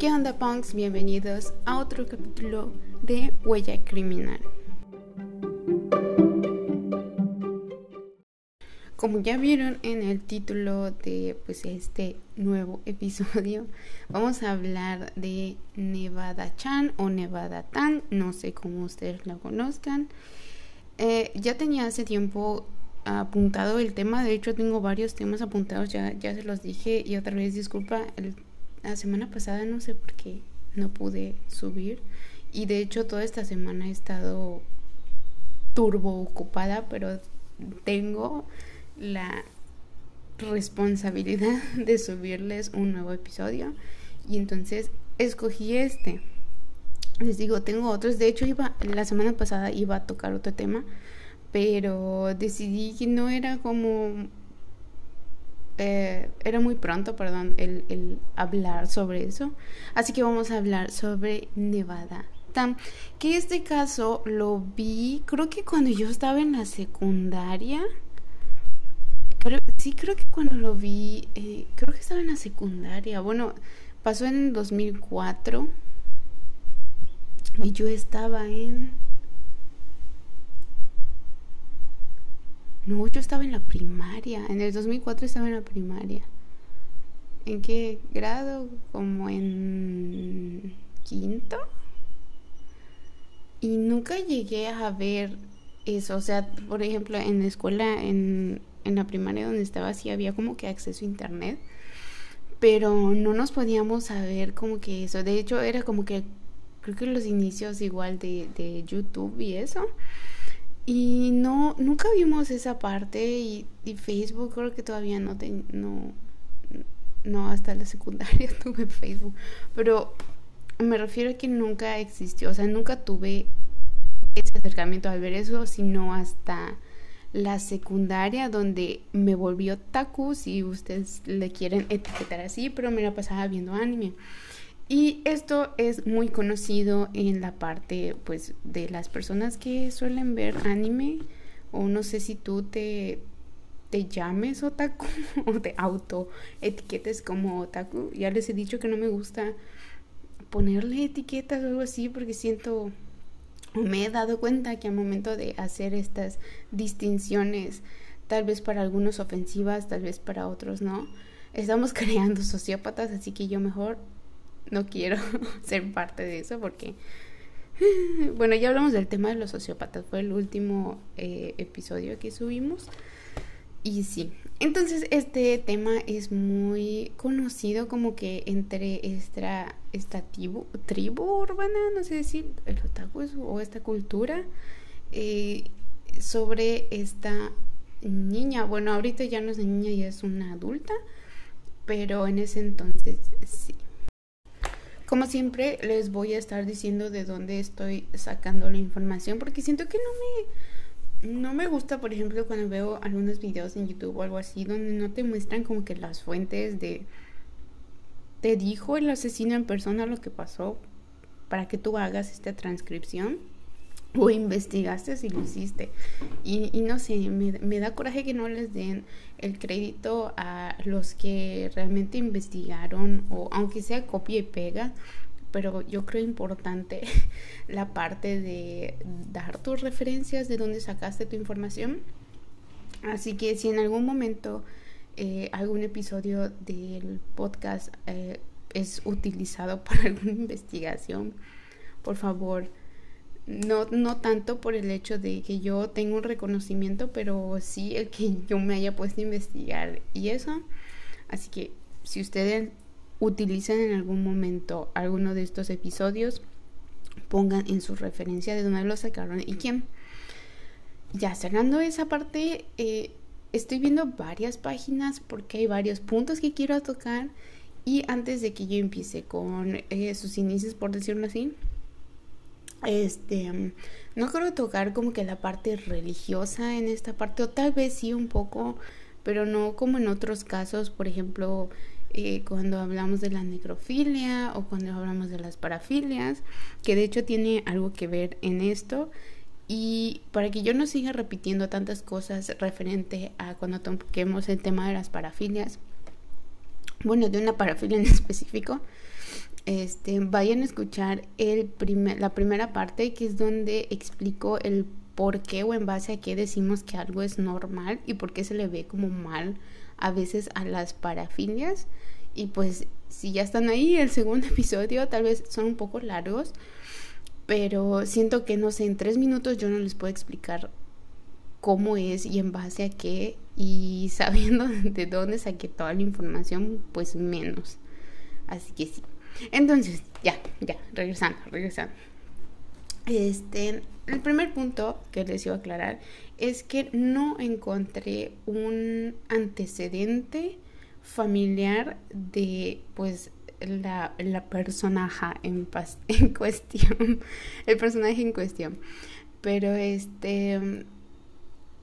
¿Qué onda, punks? Bienvenidos a otro capítulo de Huella Criminal. Como ya vieron en el título de pues este nuevo episodio, vamos a hablar de Nevada Chan o Nevada Tan, no sé cómo ustedes lo conozcan. Eh, ya tenía hace tiempo apuntado el tema, de hecho tengo varios temas apuntados, ya, ya se los dije y otra vez disculpa, la semana pasada no sé por qué no pude subir y de hecho toda esta semana he estado turbo ocupada, pero tengo la responsabilidad de subirles un nuevo episodio y entonces escogí este. Les digo, tengo otros. De hecho, iba la semana pasada iba a tocar otro tema, pero decidí que no era como eh, era muy pronto, perdón, el, hablar sobre eso. Así que vamos a hablar sobre Nevada. Tam, que este caso lo vi, creo que cuando yo estaba en la secundaria. Pero sí, creo que cuando lo vi, eh, creo que estaba en la secundaria. Bueno, pasó en el 2004 y yo estaba en... No, yo estaba en la primaria. En el 2004 estaba en la primaria. ¿En qué grado? Como en quinto. Y nunca llegué a ver eso. O sea, por ejemplo, en la escuela, en en la primaria donde estaba sí había como que acceso a internet, pero no nos podíamos saber como que eso. De hecho, era como que creo que los inicios igual de, de YouTube y eso. Y no, nunca vimos esa parte y, y Facebook creo que todavía no, te, no, no, hasta la secundaria tuve Facebook. Pero me refiero a que nunca existió, o sea, nunca tuve ese acercamiento al ver eso, sino hasta la secundaria donde me volvió taku, si ustedes le quieren etiquetar así, pero me la pasaba viendo anime. Y esto es muy conocido en la parte pues de las personas que suelen ver anime o no sé si tú te te llames otaku o te auto etiquetes como otaku. Ya les he dicho que no me gusta ponerle etiquetas o algo así porque siento me he dado cuenta que al momento de hacer estas distinciones, tal vez para algunos ofensivas, tal vez para otros no, estamos creando sociópatas, así que yo mejor no quiero ser parte de eso porque, bueno, ya hablamos del tema de los sociópatas, fue el último eh, episodio que subimos. Y sí, entonces este tema es muy conocido como que entre esta, esta tribu, tribu urbana, no sé decir, el otaku o esta cultura, eh, sobre esta niña. Bueno, ahorita ya no es niña, ya es una adulta, pero en ese entonces sí. Como siempre, les voy a estar diciendo de dónde estoy sacando la información porque siento que no me no me gusta, por ejemplo, cuando veo algunos videos en YouTube o algo así donde no te muestran como que las fuentes de te dijo el asesino en persona lo que pasó para que tú hagas esta transcripción o investigaste si lo hiciste. Y, y no sé, me, me, da coraje que no les den el crédito a los que realmente investigaron o aunque sea copia y pega pero yo creo importante la parte de dar tus referencias de dónde sacaste tu información. Así que si en algún momento eh, algún episodio del podcast eh, es utilizado para alguna investigación, por favor, no, no tanto por el hecho de que yo tengo un reconocimiento, pero sí el que yo me haya puesto a investigar y eso. Así que si ustedes utilicen en algún momento alguno de estos episodios, pongan en su referencia de dónde lo sacaron y quién. Ya cerrando esa parte, eh, estoy viendo varias páginas porque hay varios puntos que quiero tocar. Y antes de que yo empiece con eh, sus inicios, por decirlo así, este, no quiero tocar como que la parte religiosa en esta parte, o tal vez sí un poco, pero no como en otros casos, por ejemplo, eh, cuando hablamos de la necrofilia o cuando hablamos de las parafilias, que de hecho tiene algo que ver en esto. Y para que yo no siga repitiendo tantas cosas referente a cuando toquemos el tema de las parafilias, bueno, de una parafilia en específico, este, vayan a escuchar la primera parte, que es donde explico el por qué o en base a qué decimos que algo es normal y por qué se le ve como mal a veces a las parafilias. Y pues si ya están ahí, el segundo episodio tal vez son un poco largos, pero siento que no sé, en tres minutos yo no les puedo explicar cómo es y en base a qué y sabiendo de dónde saqué toda la información, pues menos. Así que sí. Entonces, ya, ya, regresando, regresando. Este, el primer punto que les iba a aclarar es que no encontré un antecedente familiar de pues la, la personaje en, en cuestión, el personaje en cuestión. Pero este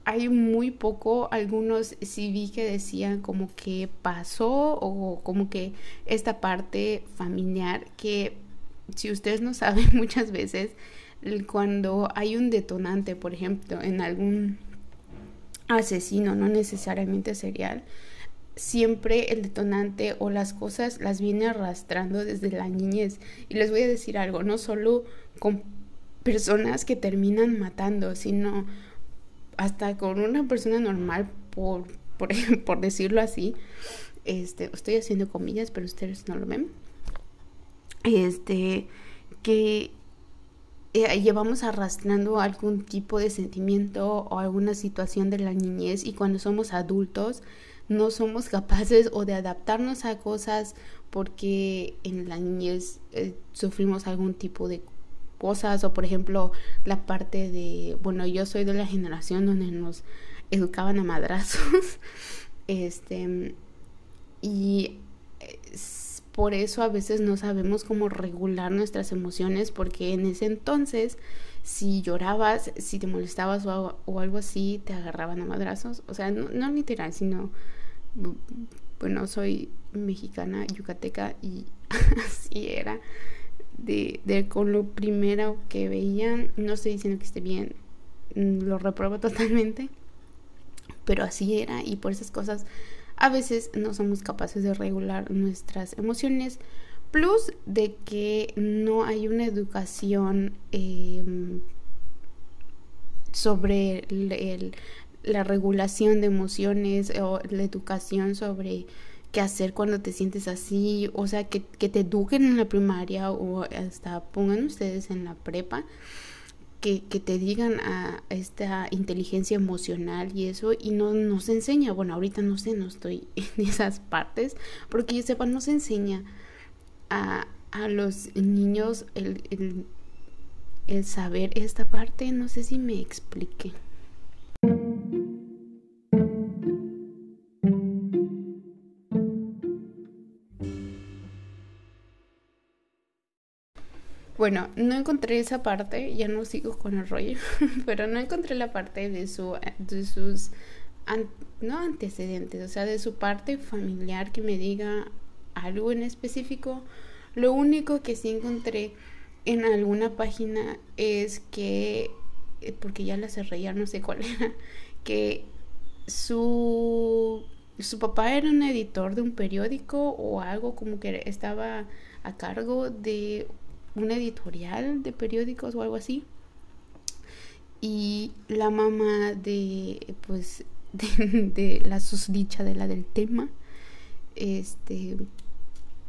hay muy poco, algunos sí vi que decían como que pasó o como que esta parte familiar que si ustedes no saben muchas veces cuando hay un detonante, por ejemplo, en algún asesino, no necesariamente serial, siempre el detonante o las cosas las viene arrastrando desde la niñez. Y les voy a decir algo, no solo con personas que terminan matando, sino hasta con una persona normal, por, por, por decirlo así, este, estoy haciendo comillas, pero ustedes no lo ven, este, que eh, llevamos arrastrando algún tipo de sentimiento o alguna situación de la niñez y cuando somos adultos no somos capaces o de adaptarnos a cosas porque en la niñez eh, sufrimos algún tipo de cosas o por ejemplo la parte de, bueno, yo soy de la generación donde nos educaban a madrazos, este, y por eso a veces no sabemos cómo regular nuestras emociones porque en ese entonces si llorabas, si te molestabas o, algo así, te agarraban a madrazos, o sea, no, no literal, sino, bueno, soy mexicana, yucateca y así era de, con lo primero que veían. No estoy diciendo que esté bien, mm, lo repruebo totalmente, pero así era y por esas cosas a veces no somos capaces de regular nuestras emociones. Plus de que no hay una educación em, sobre la regulación de emociones o la educación sobre qué hacer cuando te sientes así, o sea, que, que te eduquen en la primaria o hasta pongan ustedes en la prepa, que, que, te digan a esta inteligencia emocional y eso, y no nos enseña, bueno, ahorita no sé, no estoy en esas partes, porque yo sepa, no se enseña a, a los niños el, el, el saber esta parte, no sé si me expliqué. Bueno, no encontré esa parte, ya no sigo con el rollo, pero no encontré la parte de, su, de sus, no antecedentes, o sea, de su parte familiar que me diga algo en específico. Lo único que sí encontré en alguna página es que, eh, porque ya la cerré, ya no sé cuál era, que su, su papá era un editor de un periódico o algo como que estaba a cargo de una editorial de periódicos o algo así. Y la mamá de, pues, de, la susdicha de la del tema, este,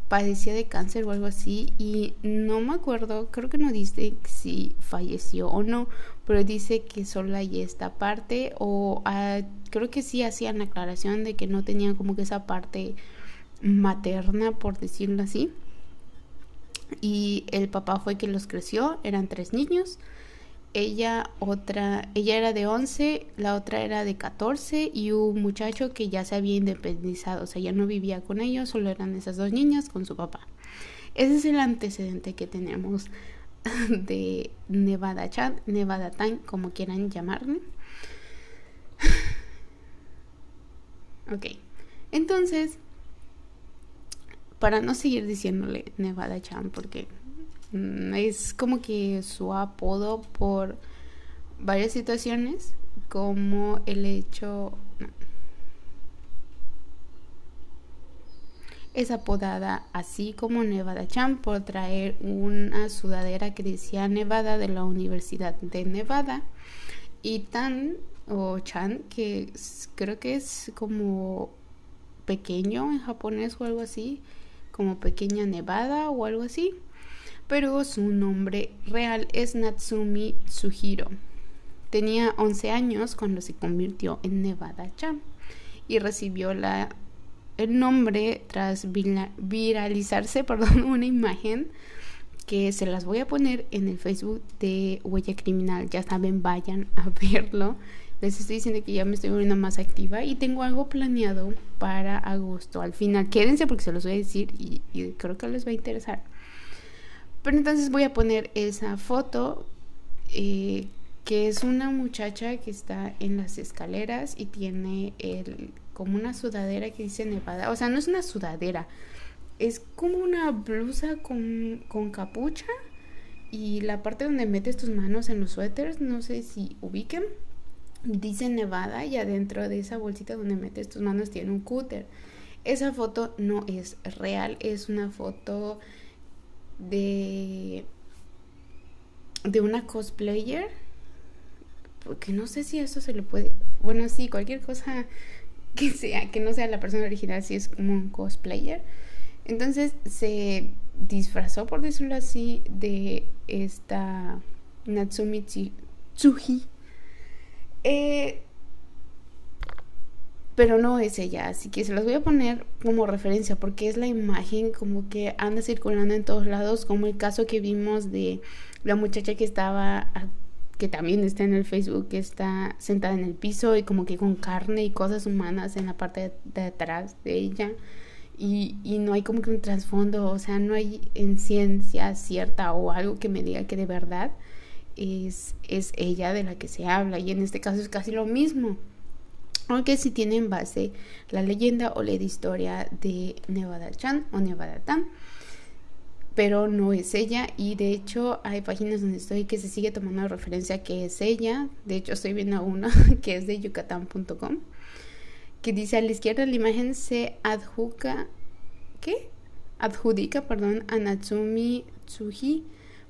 padecía de cáncer o algo así y no me acuerdo, creo que no dice si falleció o no, pero dice que solo hay esta parte o ah, creo que sí hacían aclaración de que no tenían como que esa parte materna, por decirlo así y el papá fue quien los creció, eran tres niños. Ella otra, ella era de 11, la otra era de 14 y un muchacho que ya se había independizado, o sea, ya no vivía con ellos, solo eran esas dos niñas con su papá. Ese es el antecedente que tenemos de Nevada Chan, Nevada Time, como quieran llamarle. Ok, entonces para no seguir diciéndole Nevada Chan porque mm, es como que su apodo por varias situaciones como el hecho es apodada así como Nevada Chan por traer una sudadera que decía Nevada de la Universidad de Nevada y Tan o Chan que creo que es como pequeño en japonés o algo así como pequeña Nevada o algo así pero su nombre real es Natsumi Tsuhiro tenía 11 años cuando se convirtió en Nevada Chan y recibió la el nombre tras viralizarse perdón, una imagen que se las voy a poner en el Facebook de Huella Criminal. Ya saben, vayan a verlo. Les estoy diciendo que ya me estoy volviendo más activa y tengo algo planeado para agosto. Al final, quédense porque se los voy a decir y, creo que les va a interesar. Pero entonces voy a poner esa foto eh, que es una muchacha que está en las escaleras y tiene el como una sudadera que dice Nevada. O sea, no es una sudadera, es como una blusa con, con capucha y la parte donde metes tus manos en los suéteres, no sé si ubiquen, dice Nevada y adentro de esa bolsita donde metes tus manos tiene un cúter. Esa foto no es real, es una foto de de una cosplayer porque no sé si eso se le puede bueno sí cualquier cosa que sea, que no sea la persona original, si es como un cosplayer. Entonces se disfrazó, por decirlo así, de esta Natsumi Tsuji. Eh, pero no es ella, así que se las voy a poner como referencia porque es la imagen como que anda circulando en todos lados, como el caso que vimos de la muchacha que estaba que también está en el Facebook, que está sentada en el piso y como que con carne y cosas humanas en la parte de, atrás de ella. Y, y, no hay como que un trasfondo, o sea, no hay en ciencia cierta o algo que me diga que de verdad es, es ella de la que se habla. Y en este caso es casi lo mismo. Aunque si tiene en base la leyenda o la historia de Nevada Chan o Nevada Tan pero no es ella y de hecho hay páginas donde estoy que se sigue tomando referencia que es ella, de hecho estoy viendo una que es de yucatán.com que dice a la izquierda la imagen se adjudica ¿qué? adjudica, perdón, a Natsumi Tsuji,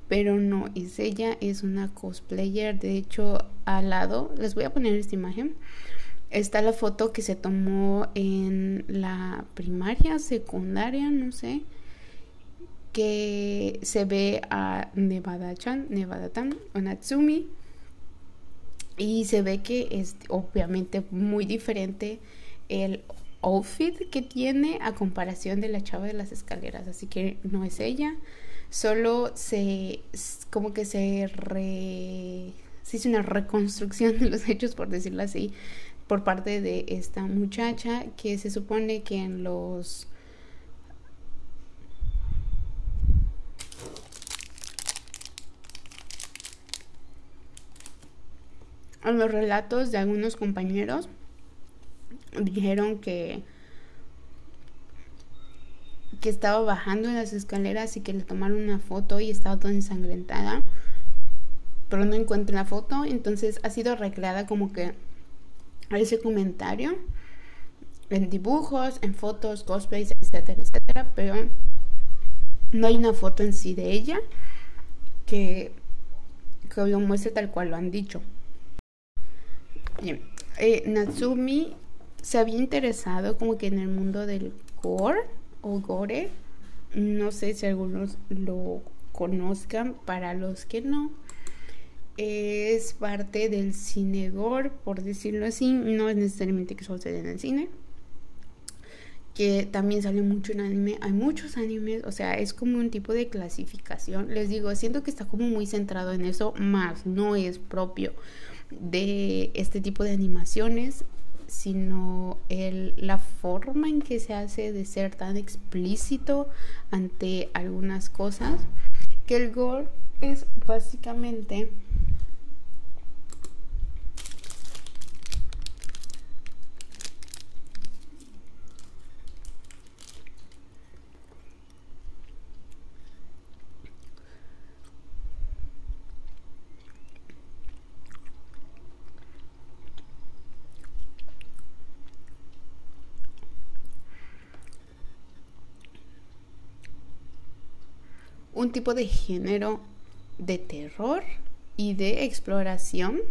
pero no es ella, es una cosplayer, de hecho al lado, les voy a poner esta imagen, está la foto que se tomó en la primaria, secundaria, no sé, que se ve a Nevada-chan, Nevada-tan o Natsumi y se ve que es obviamente muy diferente el outfit que tiene a comparación de la chava de las escaleras, así que no es ella, solo se como que se re hizo una reconstrucción de los hechos por decirlo así por parte de esta muchacha que se supone que en los a los relatos de algunos compañeros dijeron que que estaba bajando en las escaleras y que le tomaron una foto y estaba toda ensangrentada pero no encuentro la foto entonces ha sido recreada como que ese comentario en dibujos, en fotos, cosplays, etcétera, etcétera, pero no hay una foto en sí de ella que, que lo muestre tal cual lo han dicho. Bien, eh, Natsumi se había interesado como que en el mundo del gore o gore. No sé si algunos lo conozcan, para los que no. Es parte del cine gore, por decirlo así. No es necesariamente que solo en el cine. Que también sale mucho en anime. Hay muchos animes, o sea, es como un tipo de clasificación. Les digo, siento que está como muy centrado en eso, más no es propio de este tipo de animaciones, sino el, la forma en que se hace de ser tan explícito ante algunas cosas, que el gore es básicamente un tipo de género de terror y de exploración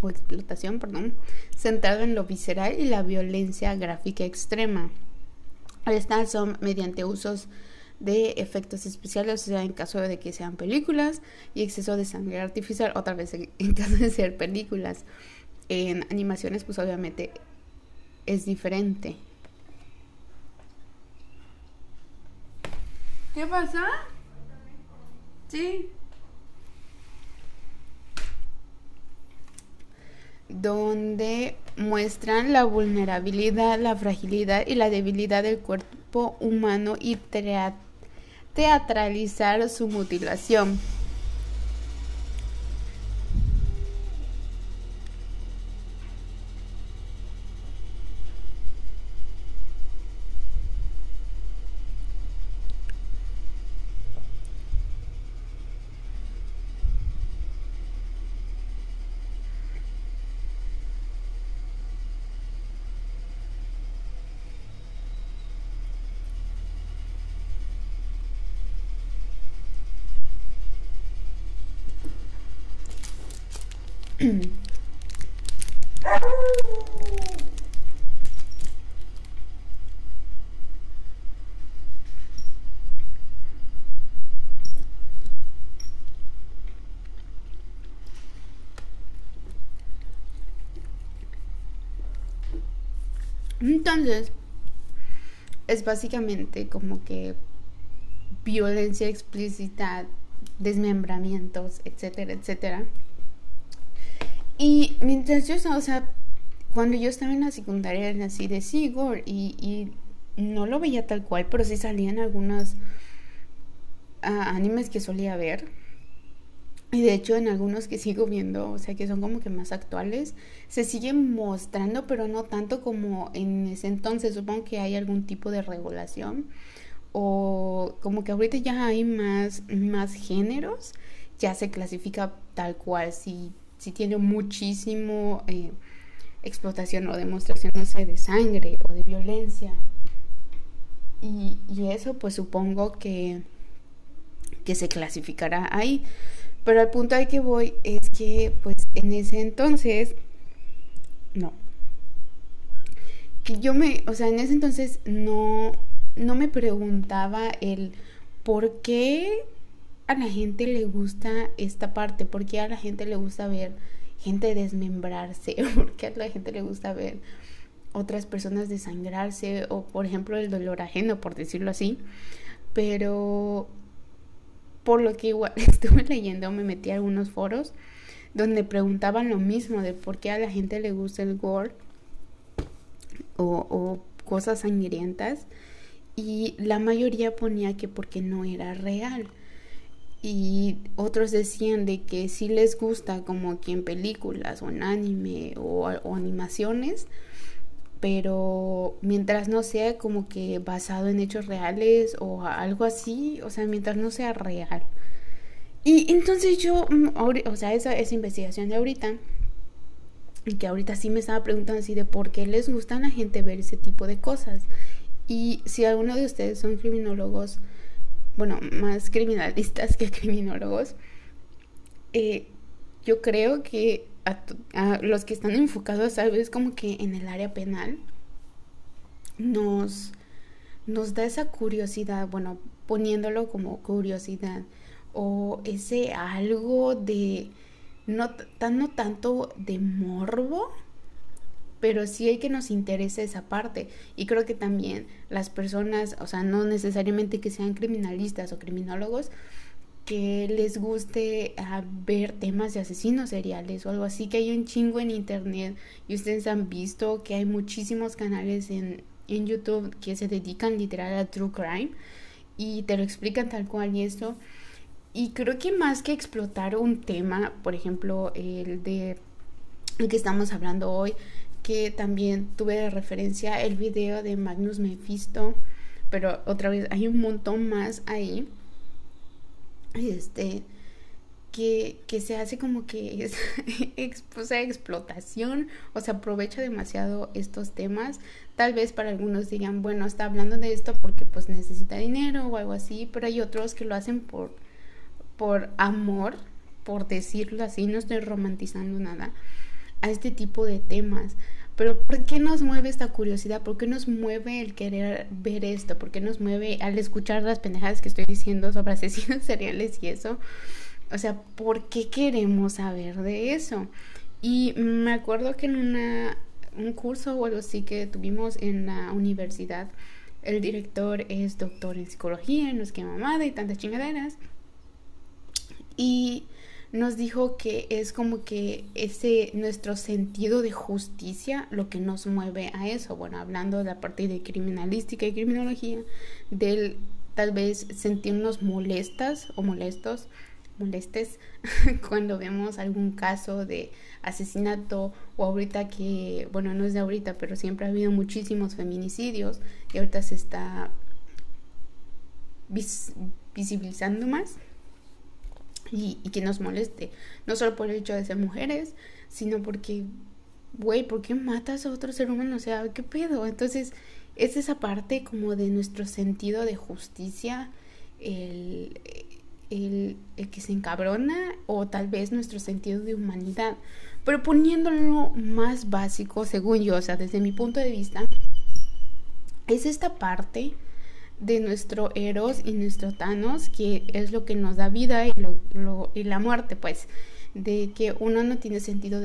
o explotación, perdón, centrado en lo visceral y la violencia gráfica extrema. Estas son mediante usos de efectos especiales, o sea, en caso de que sean películas, y exceso de sangre artificial, otra vez en caso de ser películas. En animaciones, pues obviamente es diferente. ¿Qué pasa? Sí. Donde muestran la vulnerabilidad, la fragilidad y la debilidad del cuerpo humano y teatralizar su mutilación. Entonces, es básicamente como que violencia explícita, desmembramientos, etcétera, etcétera. Y mientras yo estaba, o sea, cuando yo estaba en la secundaria era así de y, y no lo veía tal cual, pero sí salían algunos ah, animes que solía ver. Y de hecho en algunos que sigo viendo, o sea que son como que más actuales, se siguen mostrando, pero no tanto como en ese entonces. Supongo que hay algún tipo de regulación. O como que ahorita ya hay más, más géneros, ya se clasifica tal cual. Si si tiene muchísimo eh, explotación o demostración, no sé, de sangre o de violencia. Y, eso pues supongo que, que se clasificará ahí. Pero al punto al que voy es que pues en ese entonces, no. Que yo me, o sea, en ese entonces no, no me preguntaba el por qué a la gente le gusta esta parte? ¿Por qué a la gente le gusta ver gente desmembrarse? ¿Por qué a la gente le gusta ver otras personas desangrarse? O por ejemplo el dolor ajeno, por decirlo así. Pero por lo que igual estuve leyendo, me metí a algunos foros donde preguntaban lo mismo de por qué a la gente le gusta el gore o, cosas sangrientas y la mayoría ponía que porque no era real. Y otros decían de que si les gusta como que en películas o en anime o, animaciones, pero mientras no sea como que basado en hechos reales o algo así, o sea, mientras no sea real. Y entonces yo, mm, o sea, esa, esa investigación de ahorita, y que ahorita sí me estaba preguntando así de por qué les gusta a la gente ver ese tipo de cosas. Y si alguno de ustedes son criminólogos, bueno, más criminalistas que criminólogos, eh, yo creo que a, los que están enfocados vez como que en el área penal, nos, nos da esa curiosidad, bueno, poniéndolo como curiosidad, o ese algo de, no, no tanto de morbo, pero sí hay que nos interese esa parte. Y creo que también las personas, o sea, no necesariamente que sean criminalistas o criminólogos, que les guste ah, ver temas de asesinos seriales o algo así, que hay un chingo en internet y ustedes han visto que hay muchísimos canales en, en YouTube que se dedican literal a true crime y te lo explican tal cual y eso. Y creo que más que explotar un tema, por ejemplo, el de el que estamos hablando hoy, que también tuve de referencia el video de Magnus Mephisto, pero otra vez hay un montón más ahí. Este que, que se hace como que es explotación o se aprovecha demasiado estos temas. Tal vez para algunos digan, bueno, está hablando de esto porque pues necesita dinero o algo así, pero hay otros que lo hacen por por amor, por decirlo así, no estoy romantizando nada, a este tipo de temas. Pero ¿por qué nos mueve esta curiosidad? ¿Por qué nos mueve el querer ver esto? ¿Por qué nos mueve al escuchar las pendejadas que estoy diciendo sobre asesinos seriales y eso? O sea, ¿por qué queremos saber de eso? Y me acuerdo que en una, un curso o algo así que tuvimos en la universidad, el director es doctor en psicología, no es que mamada y tantas chingaderas. Y nos dijo que es como que ese nuestro sentido de justicia lo que nos mueve a eso. Bueno, hablando de la parte de criminalística y criminología, del tal vez sentirnos molestas o molestos, molestes cuando vemos algún caso de asesinato o ahorita que, bueno, no es de ahorita, pero siempre ha habido muchísimos feminicidios y ahorita se está visibilizando más y, que nos moleste. No solo por el hecho de ser mujeres, sino porque, güey, ¿por qué matas a otro ser humano? O sea, ¿qué pedo? Entonces, es esa parte como de nuestro sentido de justicia, el, el, el, que se encabrona o tal vez nuestro sentido de humanidad. Pero poniéndolo más básico, según yo, o sea, desde mi punto de vista, es esta parte de nuestro Eros y nuestro Thanos, que es lo que nos da vida y, la muerte, pues, de que uno no tiene sentido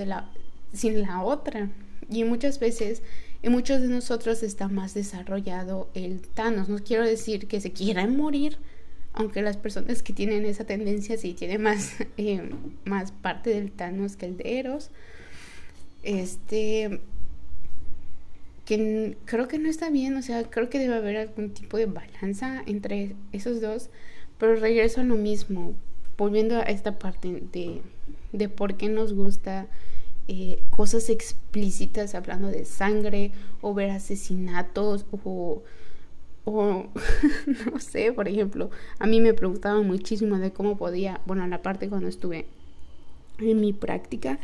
sin la otra. Y muchas veces, en muchos de nosotros está más desarrollado el Thanos. No quiero decir que se quieran morir, aunque las personas que tienen esa tendencia sí tienen más, eh, más parte del Thanos que el de Eros. Este que creo que no está bien, o sea, creo que debe haber algún tipo de balanza entre esos dos, pero regreso a lo mismo, volviendo a esta parte de, de por qué nos gusta eh, cosas explícitas, hablando de sangre, o ver asesinatos, o, o no sé, por ejemplo, a mí me preguntaban muchísimo de cómo podía, bueno, en la parte cuando estuve en mi práctica,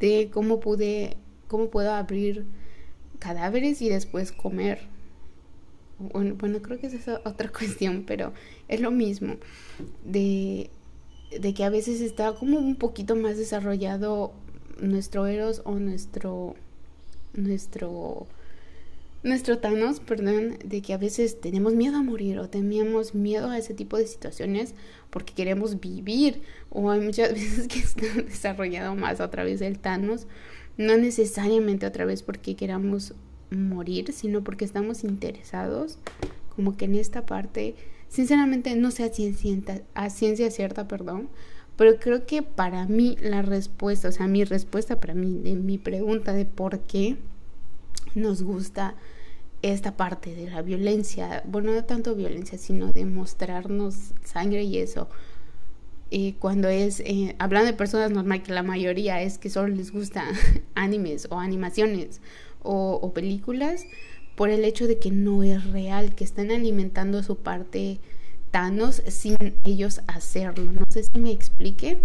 de cómo pude, cómo puedo abrir cadáveres y después comer. Bueno, bueno, creo que es esa otra cuestión, pero es lo mismo. De, de que a veces está como un poquito más desarrollado nuestro Eros o nuestro. nuestro. nuestro Thanos, perdón, de que a veces tenemos miedo a morir o tenemos miedo a ese tipo de situaciones porque queremos vivir. O hay muchas veces que está desarrollado más a través del Thanos no necesariamente otra vez porque queramos morir, sino porque estamos interesados, como que en esta parte, sinceramente no sé a ciencia, a ciencia cierta, perdón, pero creo que para mí la respuesta, o sea, mi respuesta para mí, de mi pregunta de por qué nos gusta esta parte de la violencia, bueno, no tanto violencia, sino de mostrarnos sangre y eso, y cuando es, eh, hablando de personas normal, que la mayoría es que solo les gusta animes o animaciones o, películas, por el hecho de que no es real, que están alimentando su parte Thanos sin ellos hacerlo. No sé si me explique.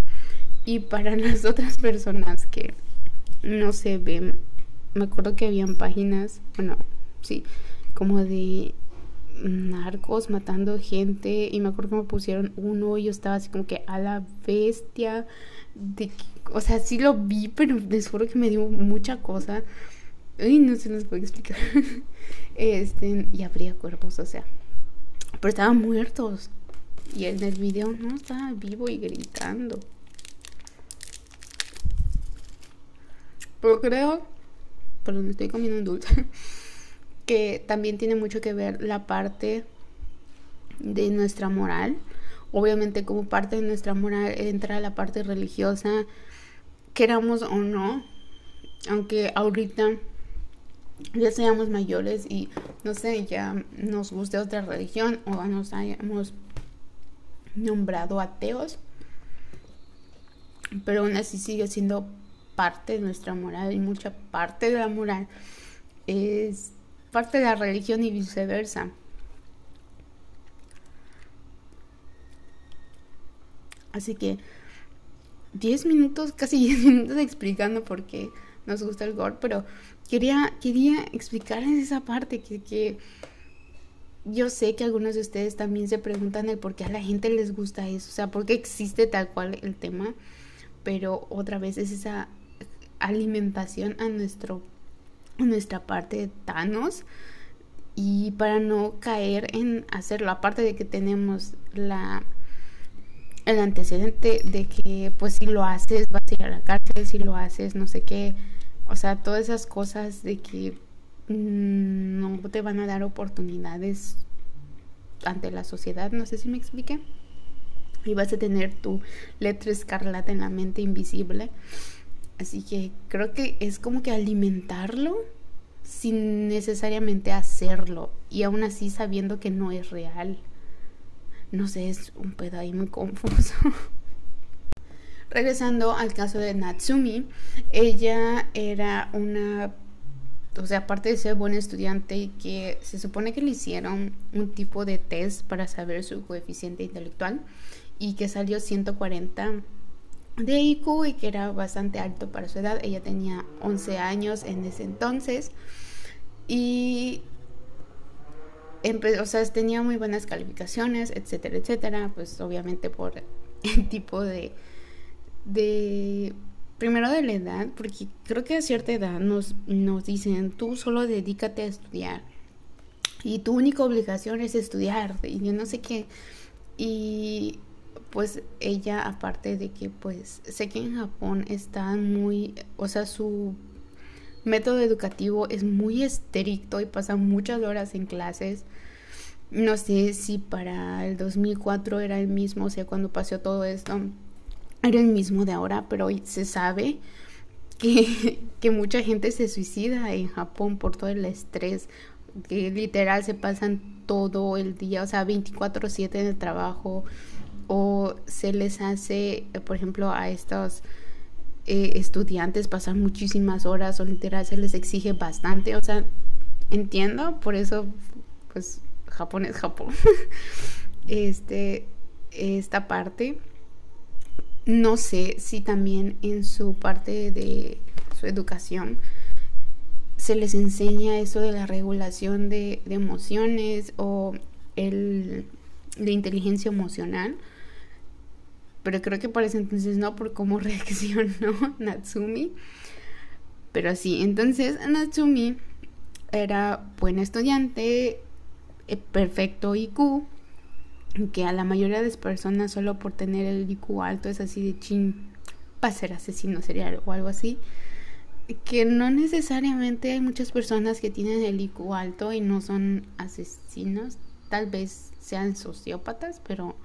Y para las otras personas que no se ven, me acuerdo que habían páginas, bueno, sí, como de narcos matando gente y me acuerdo que me pusieron uno y yo estaba así como que a la bestia de o sea sí lo vi pero les juro que me dio mucha cosa. Uy, no se los puedo explicar. Este y habría cuerpos o sea pero estaban muertos. Y en el video no estaba vivo y gritando. Pero creo perdón estoy comiendo un dulce que también tiene mucho que ver la parte de nuestra moral. Obviamente como parte de nuestra moral entra la parte religiosa, queramos o no, aunque ahorita ya seamos mayores y no sé, ya nos guste otra religión o nos hayamos nombrado ateos, pero aún así sigue siendo parte de nuestra moral y mucha parte de la moral es parte de la religión y viceversa. Así que 10 minutos, casi 10 minutos explicando por qué nos gusta el gore, pero quería, quería explicarles esa parte que, que yo sé que algunos de ustedes también se preguntan el por qué a la gente les gusta eso, o sea, por qué existe tal cual el tema, pero otra vez es esa alimentación a nuestro nuestra parte de Thanos y para no caer en hacerlo, aparte de que tenemos la el antecedente de que pues si lo haces vas a ir a la cárcel, si lo haces no sé qué, o sea, todas esas cosas de que mm, no te van a dar oportunidades ante la sociedad, no sé si me expliqué. Y vas a tener tu letra escarlata en la mente invisible. Así que creo que es como que alimentarlo sin necesariamente hacerlo y aún así sabiendo que no es real. No sé, es un pedo ahí muy confuso. Regresando al caso de Natsumi, ella era una, o sea, aparte de ser buena estudiante, que se supone que le hicieron un tipo de test para saber su coeficiente intelectual y que salió 140 de IQ y que era bastante alto para su edad. Ella tenía 11 años en ese entonces y o sea, tenía muy buenas calificaciones, etcétera, etcétera, pues obviamente por el tipo de, de, primero de la edad, porque creo que a cierta edad nos, nos dicen, tú solo dedícate a estudiar y tu única obligación es estudiar y yo no sé qué, y pues ella aparte de que pues sé que en Japón está muy, o sea, su método educativo es muy estricto y pasa muchas horas en clases. No sé si para el 2004 era el mismo, o sea, cuando pasó todo esto, era el mismo de ahora, pero se sabe que, que mucha gente se suicida en Japón por todo el estrés, que literal se pasan todo el día, o sea, 24/7 en el trabajo, o se les hace, por ejemplo, a estos eh, estudiantes pasan muchísimas horas o literal se les exige bastante, o sea, entiendo, por eso, pues, Japón es Japón. este, esta parte, no sé si también en su parte de su educación se les enseña eso de la regulación de, de emociones o el de inteligencia emocional pero creo que ese entonces no, por cómo reaccionó Natsumi. Pero sí, entonces Natsumi era buen estudiante, eh, perfecto IQ, que a la mayoría de las personas solo por tener el IQ alto es así de chin, para ser asesino serial o algo así. Que no necesariamente hay muchas personas que tienen el IQ alto y no son asesinos, tal vez sean sociópatas, pero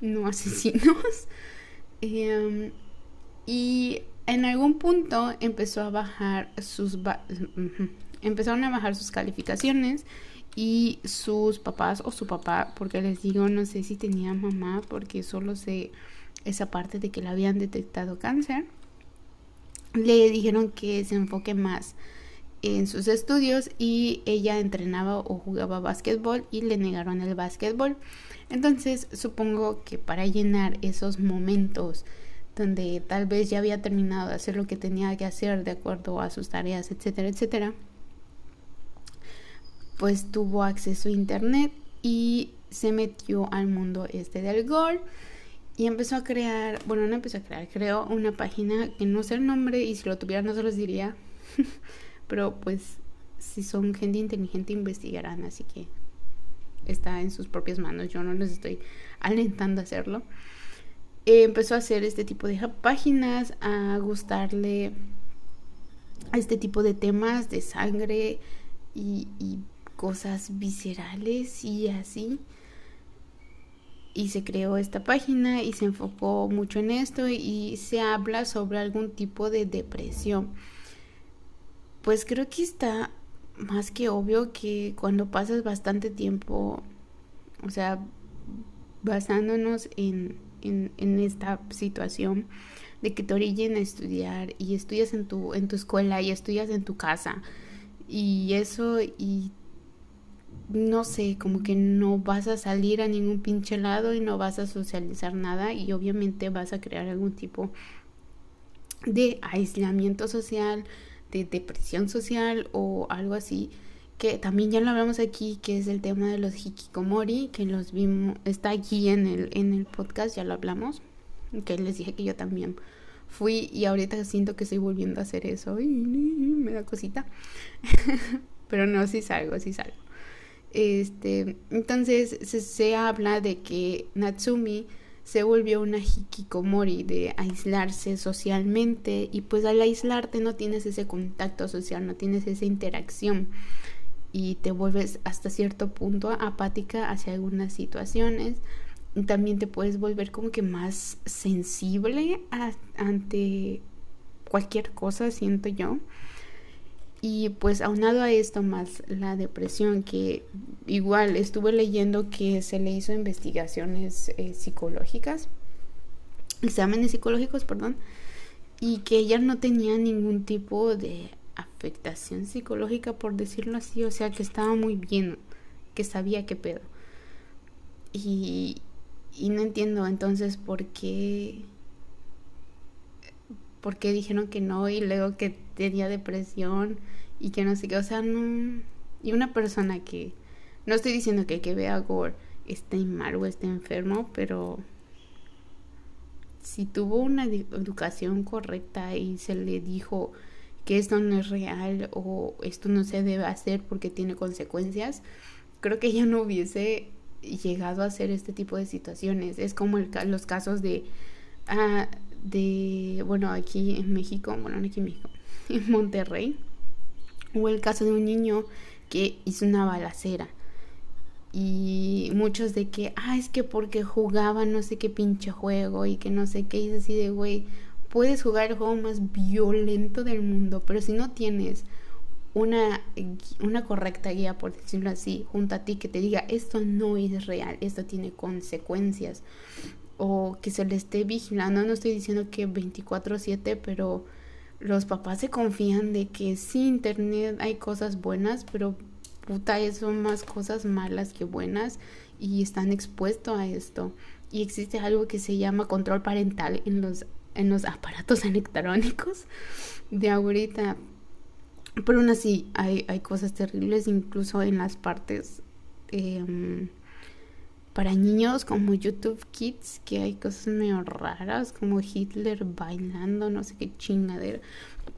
no asesinos. Em, y en algún punto empezó a bajar sus empezaron a bajar sus calificaciones y sus papás o su papá, porque les digo, no sé si tenía mamá, porque solo sé esa parte de que le habían detectado cáncer, le dijeron que se enfoque más en sus estudios y ella entrenaba o jugaba básquetbol y le negaron el básquetbol. Entonces supongo que para llenar esos momentos donde tal vez ya había terminado de hacer lo que tenía que hacer de acuerdo a sus tareas, etcétera, etcétera, pues tuvo acceso a internet y se metió al mundo este del gol y empezó a crear, bueno, no empezó a crear, creó una página que no sé el nombre y si lo tuviera no se los diría, pero pues si son gente inteligente investigarán, así que está en sus propias manos, yo no les estoy alentando a hacerlo. empezó a hacer este tipo de páginas, a gustarle a este tipo de temas de sangre y, y cosas viscerales y así. Y se creó esta página y se enfocó mucho en esto y se habla sobre algún tipo de depresión. Pues creo que está más que obvio que cuando pasas bastante tiempo, o sea, basándonos en, en, esta situación de que te orillen a estudiar y estudias en tu, en tu escuela y estudias en tu casa y eso y no sé, como que no vas a salir a ningún pinche lado y no vas a socializar nada y obviamente vas a crear algún tipo de aislamiento social, de depresión social o algo así que también ya lo hablamos aquí, que es el tema de los hikikomori, que los vimos, está aquí en el, en el podcast, ya lo hablamos, que les dije que yo también fui y ahorita siento que estoy volviendo a hacer eso y me da cosita, pero no, sí salgo, sí salgo. Este, entonces se, se habla de que Natsumi se volvió una hikikomori de aislarse socialmente y pues al aislarte no tienes ese contacto social, no tienes esa interacción y te vuelves hasta cierto punto apática hacia algunas situaciones. También te puedes volver como que más sensible ante cualquier cosa, siento yo. Y pues aunado a esto más la depresión, que igual estuve leyendo que se le hizo investigaciones eh, psicológicas, exámenes psicológicos, perdón, y que ella no tenía ningún tipo de afectación psicológica, por decirlo así, o sea, que estaba muy bien, que sabía qué pedo. Y, y no entiendo entonces por qué, por qué dijeron que no y luego que tenía depresión y que no sé qué, o sea, no... Y una persona que, no estoy diciendo que que vea Gore esté mal o esté enfermo, pero si tuvo una educación correcta y se le dijo que esto no es real o esto no se debe hacer porque tiene consecuencias, creo que ya no hubiese llegado a hacer este tipo de situaciones. Es como los casos de, ah, de, bueno, aquí en México, bueno, no aquí en México, en Monterrey, hubo el caso de un niño que hizo una balacera. Y muchos de que, ah, es que porque jugaba no sé qué pinche juego y que no sé qué, y es así de, güey, puedes jugar el juego más violento del mundo, pero si no tienes una, una correcta guía, por decirlo así, junto a ti que te diga esto no es real, esto tiene consecuencias, o que se le esté vigilando, no estoy diciendo que 24/7, pero los papás se confían de que sí, internet hay cosas buenas, pero puta, son más cosas malas que buenas y están expuestos a esto. Y existe algo que se llama control parental en los en los aparatos electrónicos de ahorita. Pero aún así hay, hay cosas terribles, incluso en las partes em, para niños como YouTube Kids, que hay cosas medio raras, como Hitler bailando, no sé qué chingadera.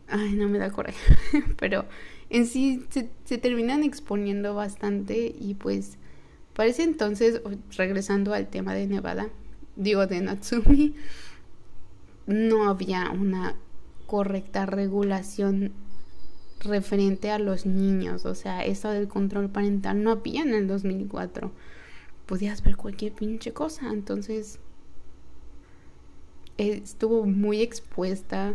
Ay, no me da coraje. Pero en sí se, terminan exponiendo bastante y pues parece entonces, regresando al tema de Nevada, digo de Natsumi, no había una correcta regulación referente a los niños, o sea, eso del control parental no había en el 2004. Podías ver cualquier pinche cosa, entonces estuvo muy expuesta.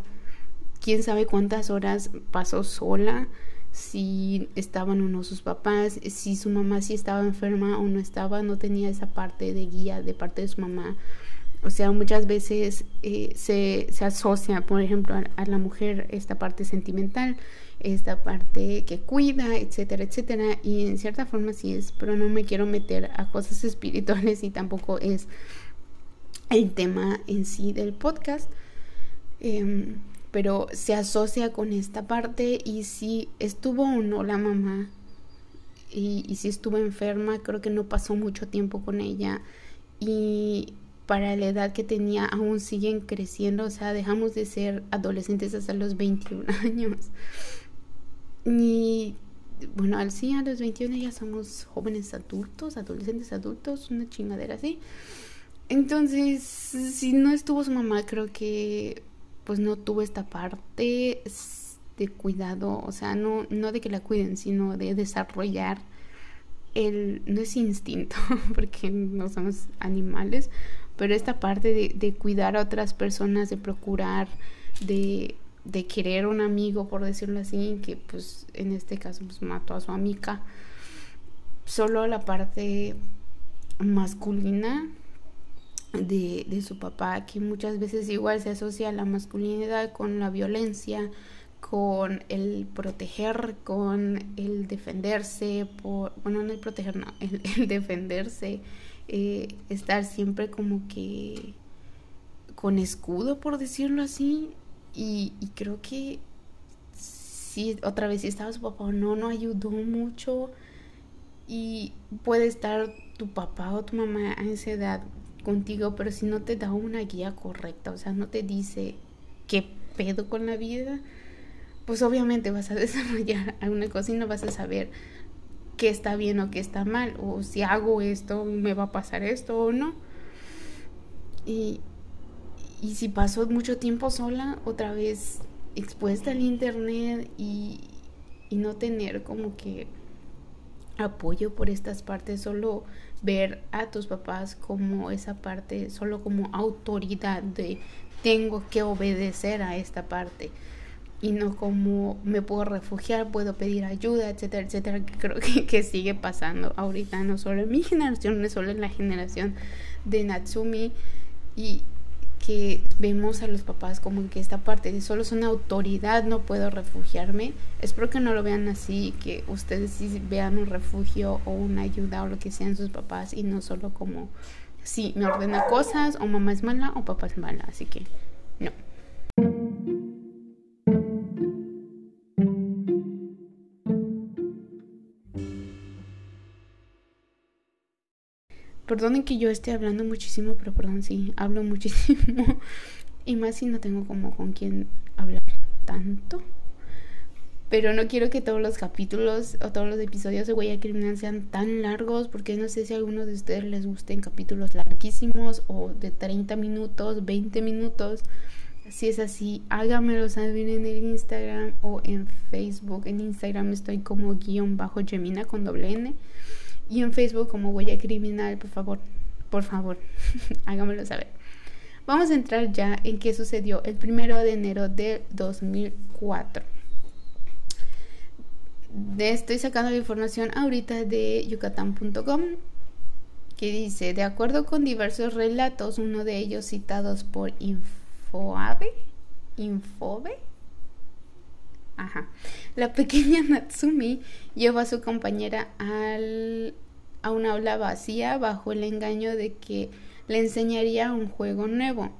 Quién sabe cuántas horas pasó sola, si estaban o no sus papás, si su mamá sí estaba enferma o no estaba, no tenía esa parte de guía de parte de su mamá. O sea, muchas veces eh, se, se, asocia, por ejemplo, a, la mujer esta parte sentimental, esta parte que cuida, etcétera, etcétera. Y en cierta forma sí es, pero no me quiero meter a cosas espirituales y tampoco es el tema en sí del podcast. Em, pero se asocia con esta parte y si estuvo o no la mamá y, y si estuvo enferma, creo que no pasó mucho tiempo con ella. Y para la edad que tenía aún siguen creciendo, o sea, dejamos de ser adolescentes hasta los 21 años. Y bueno, al sí, a los 21 ya somos jóvenes adultos, adolescentes adultos, una chingadera así. Entonces, si no estuvo su mamá, creo que pues no tuvo esta parte de cuidado, o sea, no, no de que la cuiden, sino de desarrollar el, no es instinto, porque no somos animales, pero esta parte de, de cuidar a otras personas, de procurar, de, de querer un amigo, por decirlo así, que pues en este caso pues mató a su amiga, solo la parte masculina de, de, su papá, que muchas veces igual se asocia la masculinidad con la violencia, con el proteger, con el defenderse, por, bueno, no el proteger, no, el, defenderse, eh, estar siempre como que con escudo, por decirlo así. Y, creo que si otra vez si estaba su papá o no, no ayudó mucho. Y puede estar tu papá o tu mamá a esa edad contigo, pero si no te da una guía correcta, o sea, no te dice qué pedo con la vida, pues obviamente vas a desarrollar alguna cosa y no vas a saber qué está bien o qué está mal, o si hago esto, me va a pasar esto o no. Y, y si paso mucho tiempo sola, otra vez expuesta al internet y, y no tener como que apoyo por estas partes, solo ver a tus papás como esa parte, solo como autoridad de tengo que obedecer a esta parte y no como me puedo refugiar, puedo pedir ayuda, etcétera, etcétera, que creo que, que sigue pasando ahorita, no solo en mi generación, no solo en la generación de Natsumi. Y que vemos a los papás como que esta parte de solo son autoridad, no puedo refugiarme. Espero que no lo vean así, que ustedes sí vean un refugio o una ayuda o lo que sean sus papás y no solo como, sí, me ordena cosas o mamá es mala o papá es mala, así que no. Perdonen que yo esté hablando muchísimo, pero perdón, sí, hablo muchísimo. y más si no tengo como con quién hablar tanto. Pero no quiero que todos los capítulos o todos los episodios de Huella Criminal sean tan largos, porque no sé si a algunos de ustedes les gusten capítulos larguísimos o de 30 minutos, 20 minutos. Si es así, háganmelo saber en el Instagram o en Facebook. En Instagram estoy como guion bajo Gemina con doble N y en Facebook como Huella Criminal, por favor, por favor, háganmelo saber. Vamos a entrar ya en qué sucedió el primero de enero de 2004. De estoy sacando la información ahorita de yucatán.com que dice, de acuerdo con diversos relatos, uno de ellos citados por Infoave, Infobe, Ajá. La pequeña Natsumi llevó a su compañera al a una aula vacía bajo el engaño de que le enseñaría un juego nuevo.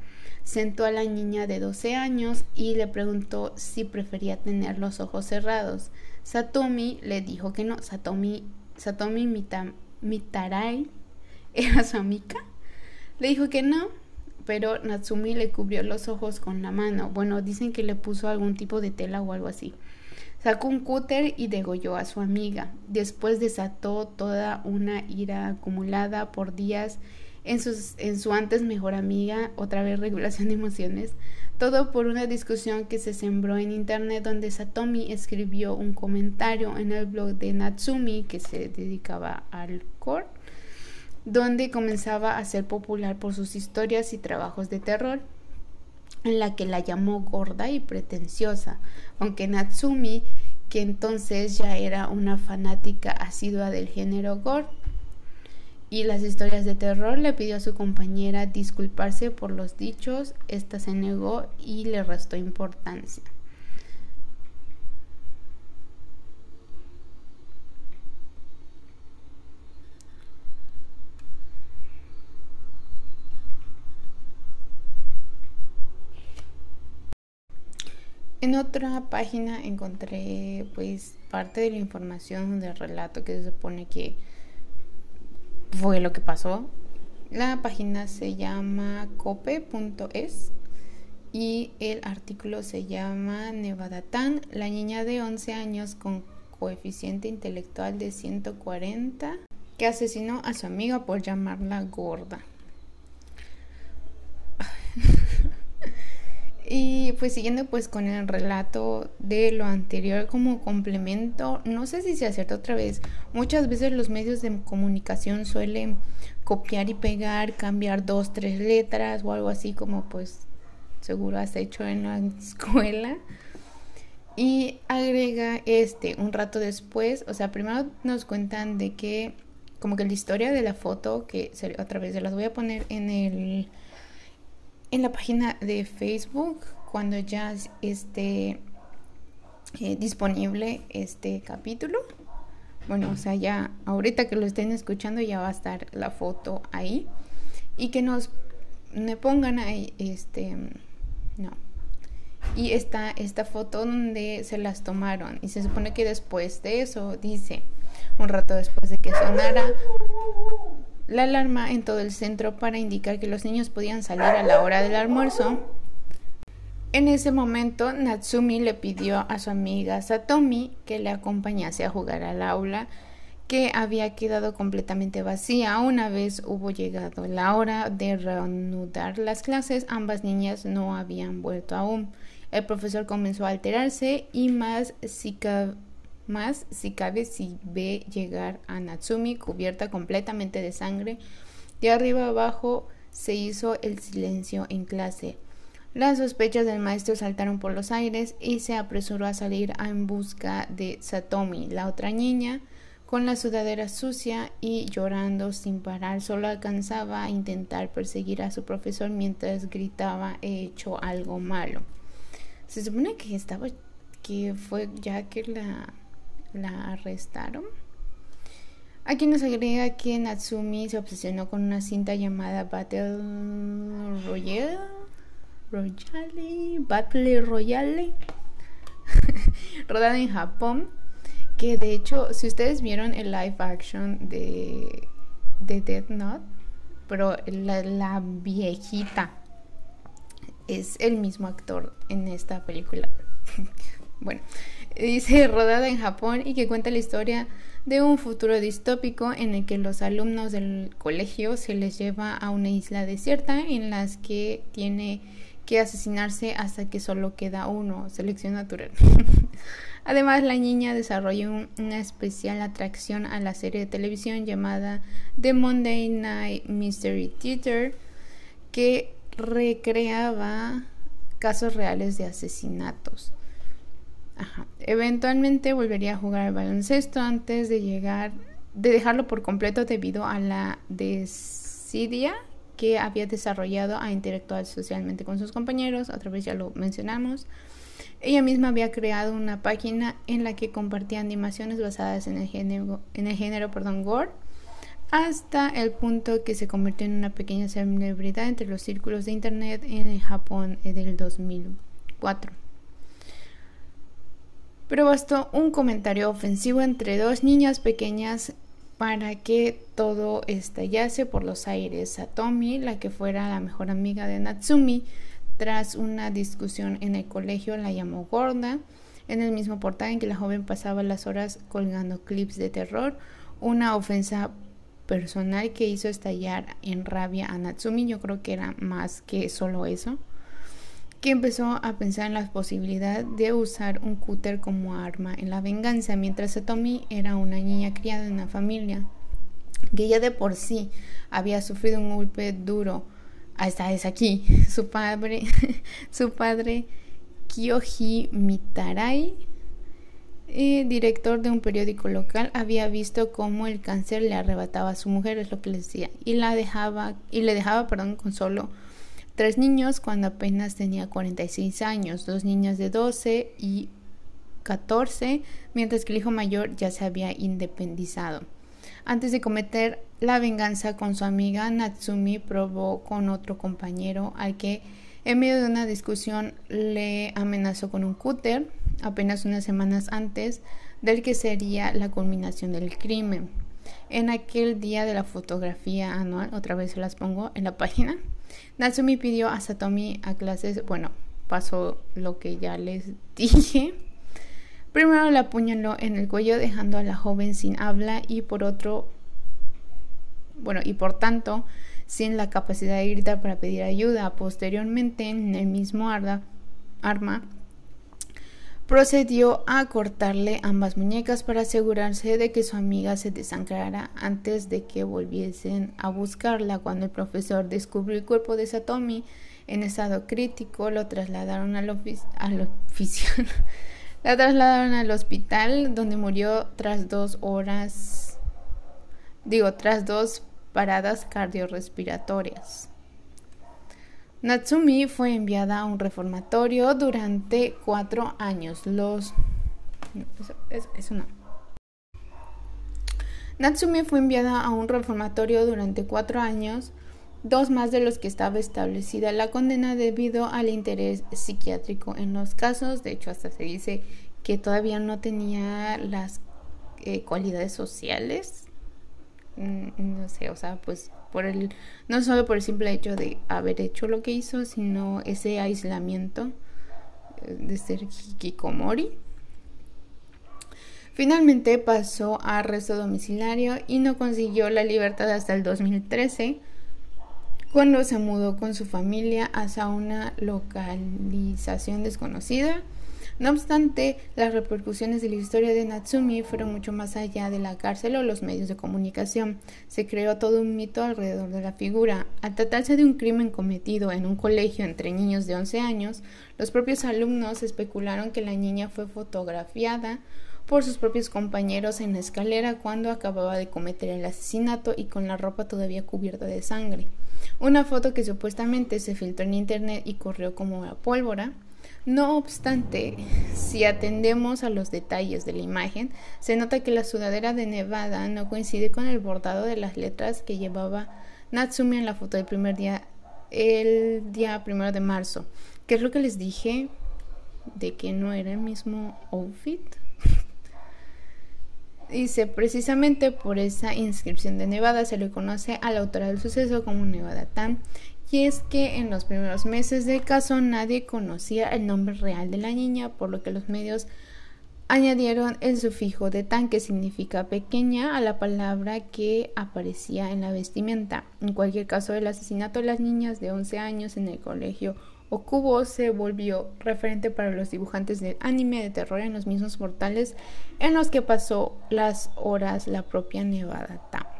Sentó a la niña de 12 años y le preguntó si prefería tener los ojos cerrados. Satomi le dijo que no. Satomi, Satomi Mitarai era su amiga. Le dijo que no, pero Natsumi le cubrió los ojos con la mano. Bueno, dicen que le puso algún tipo de tela o algo así. Sacó un cúter y degolló a su amiga. Después desató toda una ira acumulada por días en, en su antes mejor amiga, otra vez regulación de emociones. Todo por una discusión que se sembró en internet donde Satomi escribió un comentario en el blog de Natsumi que se dedicaba al core, donde comenzaba a ser popular por sus historias y trabajos de terror en la que la llamó gorda y pretenciosa, aunque Natsumi, que entonces ya era una fanática asidua del género gore y las historias de terror, le pidió a su compañera disculparse por los dichos, esta se negó y le restó importancia. En otra página encontré pues parte de la información del relato que se supone que fue lo que pasó. La página se llama cope.es y el artículo se llama Nevadatan, la niña de 11 años con coeficiente intelectual de 140 que asesinó a su amiga por llamarla gorda. Y pues siguiendo pues con el relato de lo anterior como complemento, no sé si se acierta otra vez, muchas veces los medios de comunicación suelen copiar y pegar, cambiar dos, tres letras o algo así como pues seguro has hecho en la escuela. Y agrega este un rato después, o sea, primero nos cuentan de que como que la historia de la foto, que otra vez se las voy a poner en el en la página de Facebook cuando ya esté eh, disponible este capítulo. Bueno, o sea, ya ahorita que lo estén escuchando ya va a estar la foto ahí y que nos me pongan ahí este no Y está esta foto donde se las tomaron. Y se supone que después de eso, dice, un rato después de que sonara la alarma en todo el centro para indicar que los niños podían salir a la hora del almuerzo, en ese momento Natsumi le pidió a su amiga Satomi que le acompañase a jugar al aula que había quedado completamente vacía. Una vez hubo llegado la hora de reanudar las clases, ambas niñas no habían vuelto aún. El profesor comenzó a alterarse y más si, más si cabe si ve llegar a Natsumi cubierta completamente de sangre. De arriba abajo se hizo el silencio en clase. Las sospechas del maestro saltaron por los aires y se apresuró a salir en busca de Satomi, la otra niña con la sudadera sucia y llorando sin parar, solo alcanzaba a intentar perseguir a su profesor mientras gritaba he hecho algo malo. Se supone que estaba que fue ya que la, la arrestaron. Aquí nos agrega que Natsumi se obsesionó con una cinta llamada Battle Royale. Royale. Battle Royale. rodada en Japón que de hecho, si ustedes vieron el live action de, de Death Note, pero la, viejita es el mismo actor en esta película. bueno, dice rodada en Japón y que cuenta la historia de un futuro distópico en el que los alumnos del colegio se les lleva a una isla desierta en las que tiene que asesinarse hasta que solo queda uno, selección natural. Además, la niña desarrolló una especial atracción a la serie de televisión llamada The Monday Night Mystery Theater, que recreaba casos reales de asesinatos. Eventualmente volvería a jugar al baloncesto antes de llegar, de dejarlo por completo debido a la desidia que había desarrollado a interactuar socialmente con sus compañeros. Otra vez ya lo mencionamos. Ella misma había creado una página en la que compartía animaciones basadas en el género, en el género perdón, gore, hasta el punto que se convirtió en una pequeña celebridad entre los círculos de internet en Japón del 2004. Pero bastó un comentario ofensivo entre dos niñas pequeñas para que todo estallase por los aires. Satomi, la que fuera la mejor amiga de Natsumi, tras una discusión en el colegio, la llamó gorda. En el mismo portal en que la joven pasaba las horas colgando clips de terror, una ofensa personal que hizo estallar en rabia a Natsumi. Yo creo que era más que solo eso. Que empezó a pensar en la posibilidad de usar un cúter como arma en la venganza, mientras Satomi era una niña criada en una familia que ya de por sí había sufrido un golpe duro esta es aquí. Su padre, su padre Kyoji Mitarai, eh, director de un periódico local, había visto cómo el cáncer le arrebataba a su mujer, es lo que le decía, y la dejaba y le dejaba, perdón, con solo tres niños cuando apenas tenía 46 años, dos niñas de 12 y 14, mientras que el hijo mayor ya se había independizado. Antes de cometer la venganza con su amiga, Natsumi probó con otro compañero al que en medio de una discusión le amenazó con un cúter apenas unas semanas antes del que sería la culminación del crimen. En aquel día de la fotografía anual, otra vez se las pongo en la página, Natsumi pidió a Satomi a clases, bueno, pasó lo que ya les dije, Primero la apuñaló en el cuello dejando a la joven sin habla y por otro, bueno, y por tanto sin la capacidad de gritar para pedir ayuda. Posteriormente, en el mismo arma, procedió a cortarle ambas muñecas para asegurarse de que su amiga se desangrara antes de que volviesen a buscarla. Cuando el profesor descubrió el cuerpo de Satomi en estado crítico, lo trasladaron al, al oficio la trasladaron al hospital donde murió tras dos horas, digo, tras dos paradas cardiorrespiratorias. Natsumi fue enviada a un reformatorio durante cuatro años. Los... eso, no. Natsumi fue enviada a un reformatorio durante cuatro años dos más de los que estaba establecida la condena debido al interés psiquiátrico en los casos. De hecho, hasta se dice que todavía no tenía las eh, cualidades sociales. Mm, no sé, o sea, pues por el, no solo por el simple hecho de haber hecho lo que hizo, sino ese aislamiento eh, de ser hikikomori. Finalmente pasó a arresto domiciliario y no consiguió la libertad hasta el 2013 cuando se mudó con su familia hacia una localización desconocida. No obstante, las repercusiones de la historia de Natsumi fueron mucho más allá de la cárcel o los medios de comunicación. Se creó todo un mito alrededor de la figura. Al tratarse de un crimen cometido en un colegio entre niños de 11 años, los propios alumnos especularon que la niña fue fotografiada por sus propios compañeros en la escalera cuando acababa de cometer el asesinato y con la ropa todavía cubierta de sangre. Una foto que supuestamente se filtró en internet y corrió como la pólvora. No obstante, si atendemos a los detalles de la imagen, se nota que la sudadera de Nevada no coincide con el bordado de las letras que llevaba Natsumi en la foto del primer día, el día primero de marzo. ¿Qué es lo que les dije? De que no era el mismo outfit. Dice, precisamente por esa inscripción de Nevada se le conoce a la autora del suceso como Nevada Tan. Y es que en los primeros meses del caso nadie conocía el nombre real de la niña, por lo que los medios añadieron el sufijo de tan que significa pequeña a la palabra que aparecía en la vestimenta. En cualquier caso, el asesinato de las niñas de 11 años en el colegio Okubo se volvió referente para los dibujantes de anime de terror en los mismos portales en los que pasó las horas la propia Nevada Town.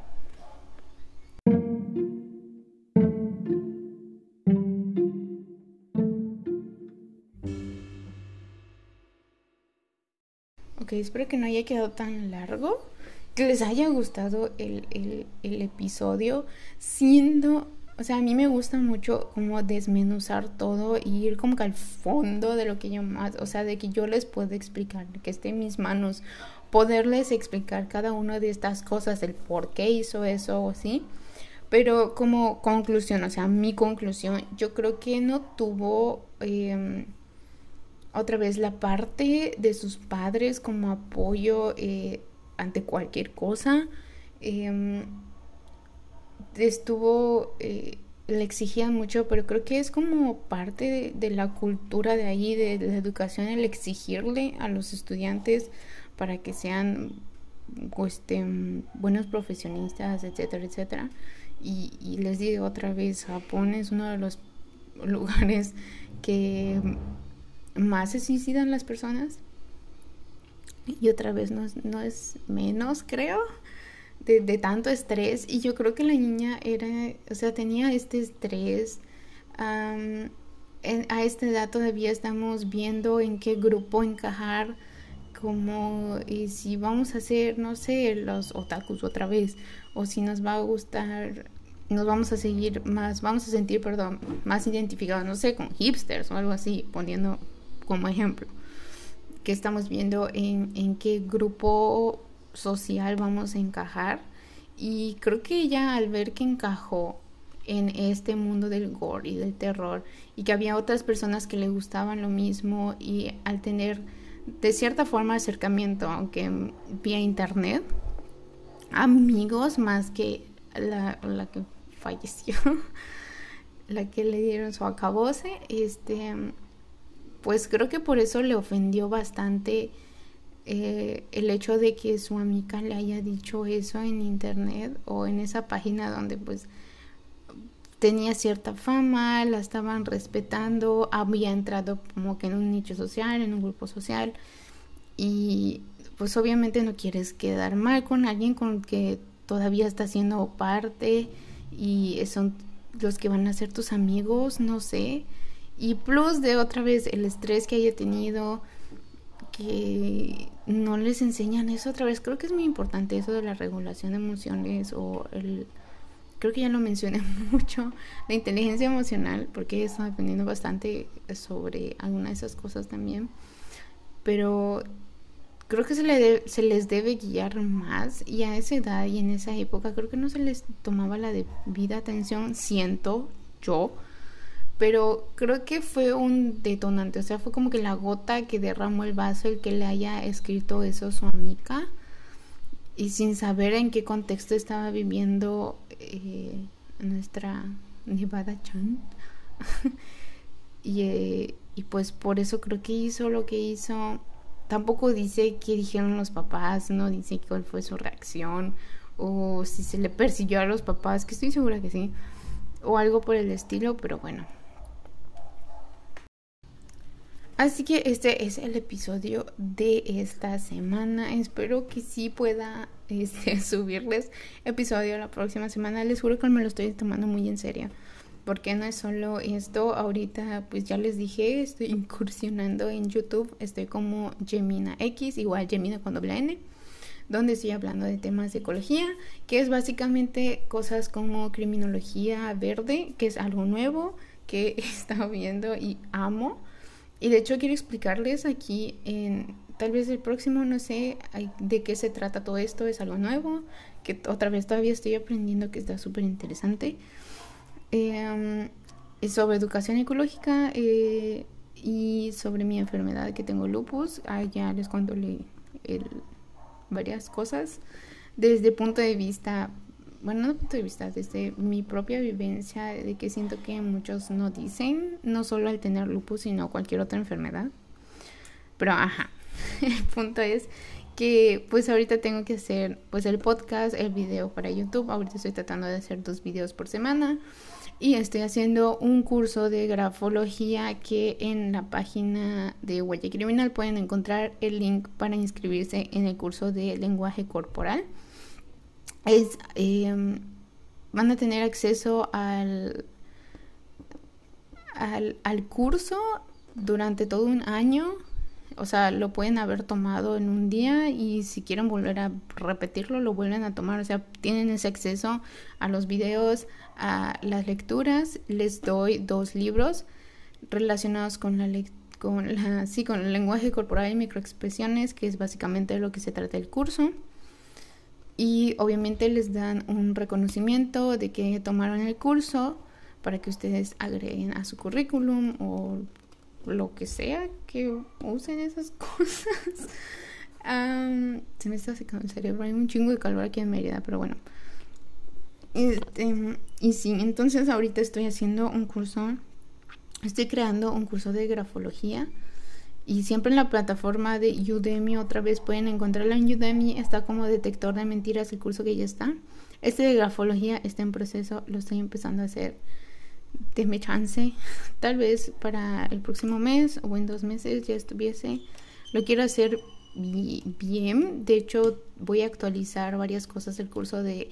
Espero que no haya quedado tan largo, que les haya gustado el, el, el episodio, siendo o sea, a mí me gusta mucho como desmenuzar todo y ir como que al fondo de lo que yo más, o sea, de que yo les pueda explicar, que esté en mis manos, poderles explicar cada una de estas cosas, el por qué hizo eso o así. Pero como conclusión, o sea, mi conclusión, yo creo que no tuvo em, otra vez la parte de sus padres como apoyo eh, ante cualquier cosa. Eh, estuvo, eh, le exigían mucho, pero creo que es como parte de, la cultura de ahí, de, la educación, el exigirle a los estudiantes para que sean este, buenos profesionistas, etcétera, etcétera. Y, y les digo otra vez, Japón es uno de los lugares que más se suicidan las personas. Y otra vez no no es menos, creo de, tanto estrés y yo creo que la niña era, o sea, tenía este estrés. a esta edad todavía estamos viendo en qué grupo encajar, como y si vamos a hacer, no sé, los otakus otra vez, o si nos va a gustar, nos vamos a seguir más, vamos a sentir, perdón, más identificados, no sé, con hipsters o algo así, poniendo como ejemplo, que estamos viendo en, en qué grupo social vamos a encajar. Y creo que ella al ver que encajó en este mundo del gore y del terror y que había otras personas que le gustaban lo mismo y al tener de cierta forma acercamiento, aunque vía internet, amigos más que la, la que falleció, la que le dieron su acabose, este, pues creo que por eso le ofendió bastante eh, el hecho de que su amiga le haya dicho eso en internet o en esa página donde pues tenía cierta fama, la estaban respetando, había entrado como que en un nicho social, en un grupo social y pues obviamente no quieres quedar mal con alguien con que todavía está siendo parte y son los que van a ser tus amigos, no sé. Y plus de otra vez el estrés que haya tenido, que no les enseñan eso otra vez. Creo que es muy importante eso de la regulación de emociones o el... Creo que ya lo mencioné mucho, la inteligencia emocional, porque está aprendiendo bastante sobre alguna de esas cosas también. Pero creo que se, le se les debe guiar más y a esa edad y en esa época creo que no se les tomaba la debida atención, siento yo, pero creo que fue un detonante, o sea, fue como que la gota que derramó el vaso el que le haya escrito eso a su amiga y sin saber en qué contexto estaba viviendo eh, nuestra Nevada Chan. y, eh, y pues por eso creo que hizo lo que hizo. Tampoco dice qué dijeron los papás, no dice cuál fue su reacción o si se le persiguió a los papás, que estoy segura que sí, o algo por el estilo, pero bueno, Así que este es el episodio de esta semana. Espero que sí pueda este, subirles episodio la próxima semana. Les juro que me lo estoy tomando muy en serio. Porque no es solo esto. Ahorita, pues ya les dije, estoy incursionando en YouTube. Estoy como Gemina X, igual Gemina con doble N. Donde estoy hablando de temas de ecología, que es básicamente cosas como criminología verde, que es algo nuevo que he estado viendo y amo y de hecho quiero explicarles aquí en tal vez el próximo, no sé de qué se trata todo esto, es algo nuevo, que otra vez todavía estoy aprendiendo que está súper interesante. Eh, es sobre educación ecológica eh, y sobre mi enfermedad que tengo lupus. Ah, ya les cuento varias cosas desde el punto de vista bueno, no vista, desde mi propia vivencia, de que siento que muchos no dicen, no solo al tener lupus, sino cualquier otra enfermedad. Pero, ajá, el punto es que pues ahorita tengo que hacer pues el podcast, el video para YouTube. Ahorita estoy tratando de hacer dos videos por semana y estoy haciendo un curso de grafología que en la página de Huella Criminal pueden encontrar el link para inscribirse en el curso de lenguaje corporal es, em, van a tener acceso al, al, curso durante todo un año. O sea, lo pueden haber tomado en un día y si quieren volver a repetirlo, lo vuelven a tomar. O sea, tienen ese acceso a los videos, a las lecturas. Les doy dos libros relacionados con la con la, sí, con el lenguaje corporal y microexpresiones, que es básicamente lo que se trata el curso y obviamente les dan un reconocimiento de que tomaron el curso para que ustedes agreguen a su currículum o lo que sea que usen esas cosas. se me está secando el cerebro, hay un chingo de calor aquí en Mérida, pero bueno. Este, y sí, entonces ahorita estoy haciendo un curso, estoy creando un curso de grafología y siempre en la plataforma de Udemy, otra vez pueden encontrarlo en Udemy, está como detector de mentiras el curso que ya está. Este de grafología está en proceso, lo estoy empezando a hacer. Deme chance, tal vez para el próximo mes o en dos meses ya estuviese. Lo quiero hacer bien, de hecho voy a actualizar varias cosas del curso de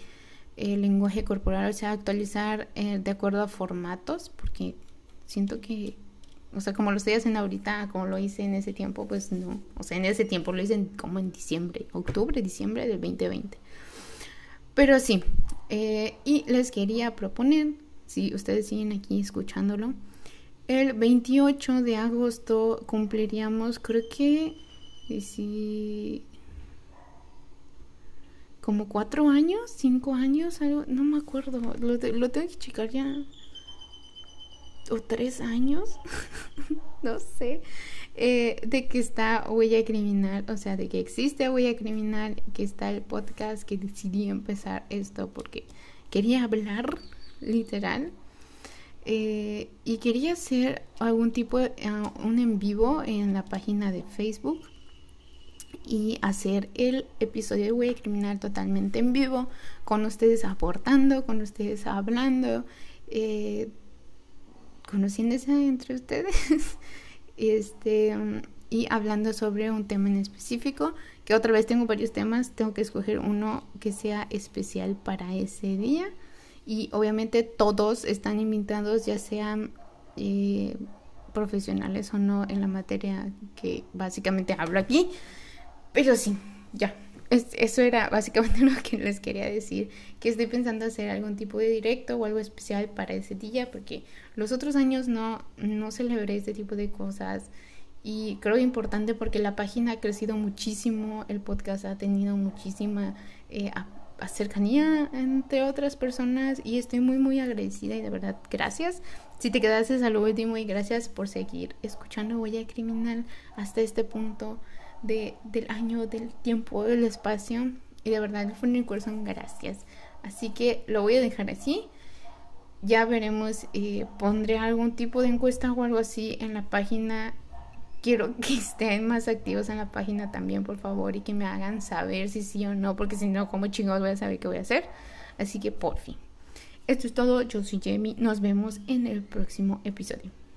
eh, lenguaje corporal, o sea, actualizar eh, de acuerdo a formatos, porque siento que o sea, como lo estoy haciendo ahorita, como lo hice en ese tiempo, pues no. O sea, en ese tiempo lo hice como en diciembre, octubre, diciembre del 2020. Pero sí, eh, y les quería proponer, si ustedes siguen aquí escuchándolo, el 28 de agosto cumpliríamos, creo que, sí, como cuatro años, cinco años, algo, no me acuerdo, lo tengo que checar ya o tres años, no sé, eh, de que está Huella Criminal, o sea, de que existe Huella Criminal, que está el podcast, que decidí empezar esto porque quería hablar, literal, eh, y quería hacer algún tipo de uh, un en vivo en la página de Facebook y hacer el episodio de Huella Criminal totalmente en vivo, con ustedes aportando, con ustedes hablando. Eh, conociéndose entre ustedes. Este, y hablando sobre un tema en específico, que otra vez tengo varios temas, tengo que escoger uno que sea especial para ese día. Y obviamente todos están invitados, ya sean eh, profesionales o no en la materia que básicamente hablo aquí, pero sí, ya, eso era básicamente lo que les quería decir, que estoy pensando hacer algún tipo de directo o algo especial para ese día, porque los otros años no, no celebré este tipo de cosas y creo importante porque la página ha crecido muchísimo, el podcast ha tenido muchísima eh, cercanía entre otras personas y estoy muy muy agradecida y de verdad gracias. Si te quedaste a lo último y gracias por seguir escuchando Huella Criminal hasta este punto de, del año, del tiempo, del espacio y de verdad fue un corazón gracias. Así que lo voy a dejar así. Ya veremos, eh, pondré algún tipo de encuesta o algo así en la página quiero que estén más activos en la página también, por favor, y que me hagan saber si sí o no, porque si no, como chingados voy a saber qué voy a hacer. Así que por fin. Esto es todo, yo soy Jamie, nos vemos en el próximo episodio.